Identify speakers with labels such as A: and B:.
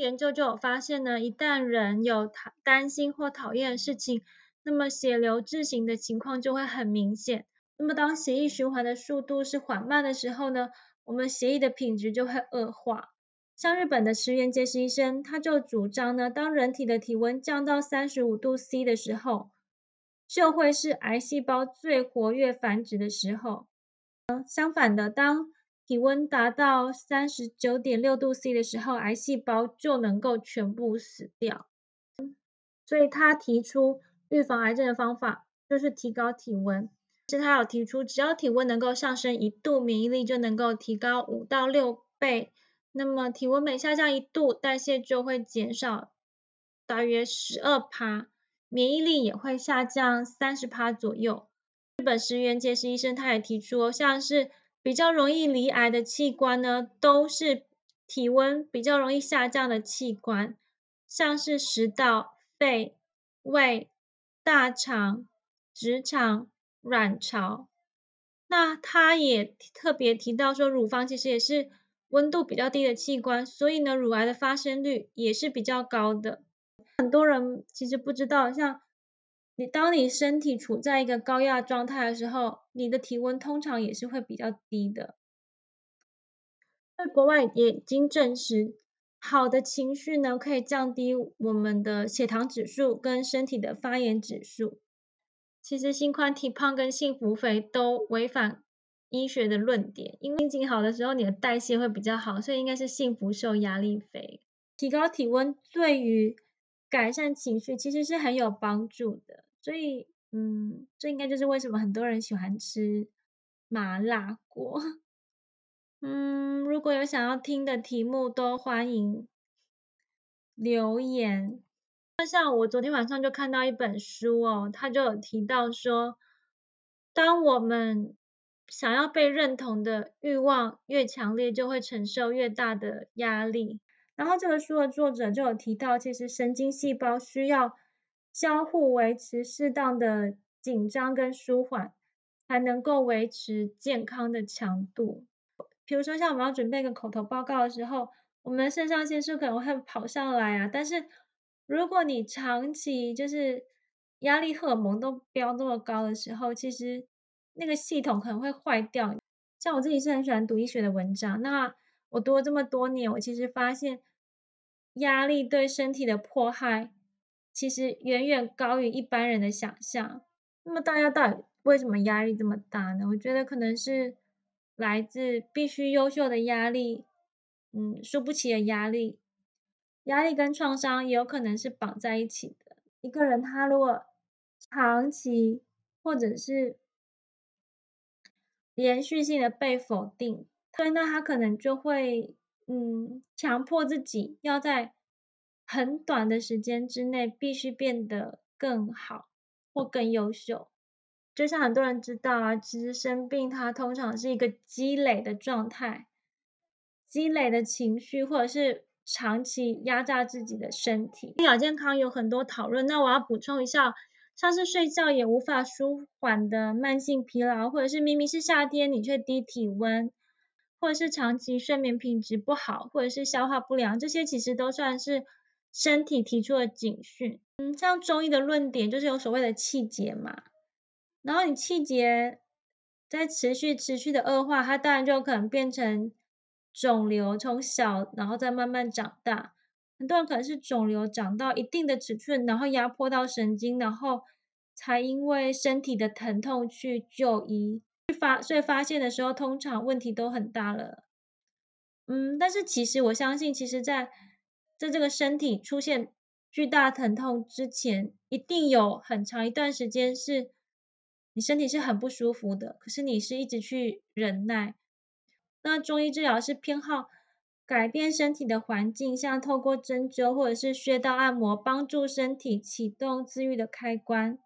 A: 研究就有发现呢，一旦人有讨担心或讨厌的事情，那么血流滞行的情况就会很明显。那么当血液循环的速度是缓慢的时候呢，我们血液的品质就会恶化。像日本的石原结实医生，他就主张呢，当人体的体温降到三十五度 C 的时候，就会是癌细胞最活跃繁殖的时候。相反的，当体温达到三十九点六度 C 的时候，癌细胞就能够全部死掉。所以他提出预防癌症的方法就是提高体温。是他有提出，只要体温能够上升一度，免疫力就能够提高五到六倍。那么体温每下降一度，代谢就会减少大约十二趴，免疫力也会下降三十趴左右。日本石原结实医生他也提出，像是比较容易罹癌的器官呢，都是体温比较容易下降的器官，像是食道、肺、胃、大肠、直肠、卵巢。那他也特别提到说，乳房其实也是。温度比较低的器官，所以呢，乳癌的发生率也是比较高的。很多人其实不知道，像你当你身体处在一个高压状态的时候，你的体温通常也是会比较低的。在国外也已经证实，好的情绪呢，可以降低我们的血糖指数跟身体的发炎指数。其实心宽体胖跟幸福肥都违反。医学的论点，因为心情好的时候，你的代谢会比较好，所以应该是幸福瘦、压力肥。提高体温对于改善情绪其实是很有帮助的，所以，嗯，这应该就是为什么很多人喜欢吃麻辣锅。嗯，如果有想要听的题目，都欢迎留言。那像我昨天晚上就看到一本书哦，它就有提到说，当我们想要被认同的欲望越强烈，就会承受越大的压力。然后这个书的作者就有提到，其实神经细胞需要相互维持适当的紧张跟舒缓，才能够维持健康的强度。比如说像我们要准备个口头报告的时候，我们的肾上腺素可能会跑上来啊。但是如果你长期就是压力荷尔蒙都飙那么高的时候，其实那个系统可能会坏掉。像我自己是很喜欢读医学的文章，那我读了这么多年，我其实发现压力对身体的迫害，其实远远高于一般人的想象。那么大家到底为什么压力这么大呢？我觉得可能是来自必须优秀的压力，嗯，输不起的压力。压力跟创伤也有可能是绑在一起的。一个人他如果长期或者是连续性的被否定，所以那他可能就会，嗯，强迫自己要在很短的时间之内必须变得更好或更优秀。就像很多人知道啊，其实生病它通常是一个积累的状态，积累的情绪或者是长期压榨自己的身体。亚健康有很多讨论，那我要补充一下。像是睡觉也无法舒缓的慢性疲劳，或者是明明是夏天你却低体温，或者是长期睡眠品质不好，或者是消化不良，这些其实都算是身体提出了警讯。嗯，像中医的论点就是有所谓的气结嘛，然后你气结在持续持续的恶化，它当然就可能变成肿瘤，从小然后再慢慢长大。很多人可能是肿瘤长到一定的尺寸，然后压迫到神经，然后才因为身体的疼痛去就医，发所以发现的时候，通常问题都很大了。嗯，但是其实我相信，其实在在这个身体出现巨大疼痛之前，一定有很长一段时间是你身体是很不舒服的，可是你是一直去忍耐。那中医治疗是偏好。改变身体的环境，像透过针灸或者是穴道按摩，帮助身体启动自愈的开关。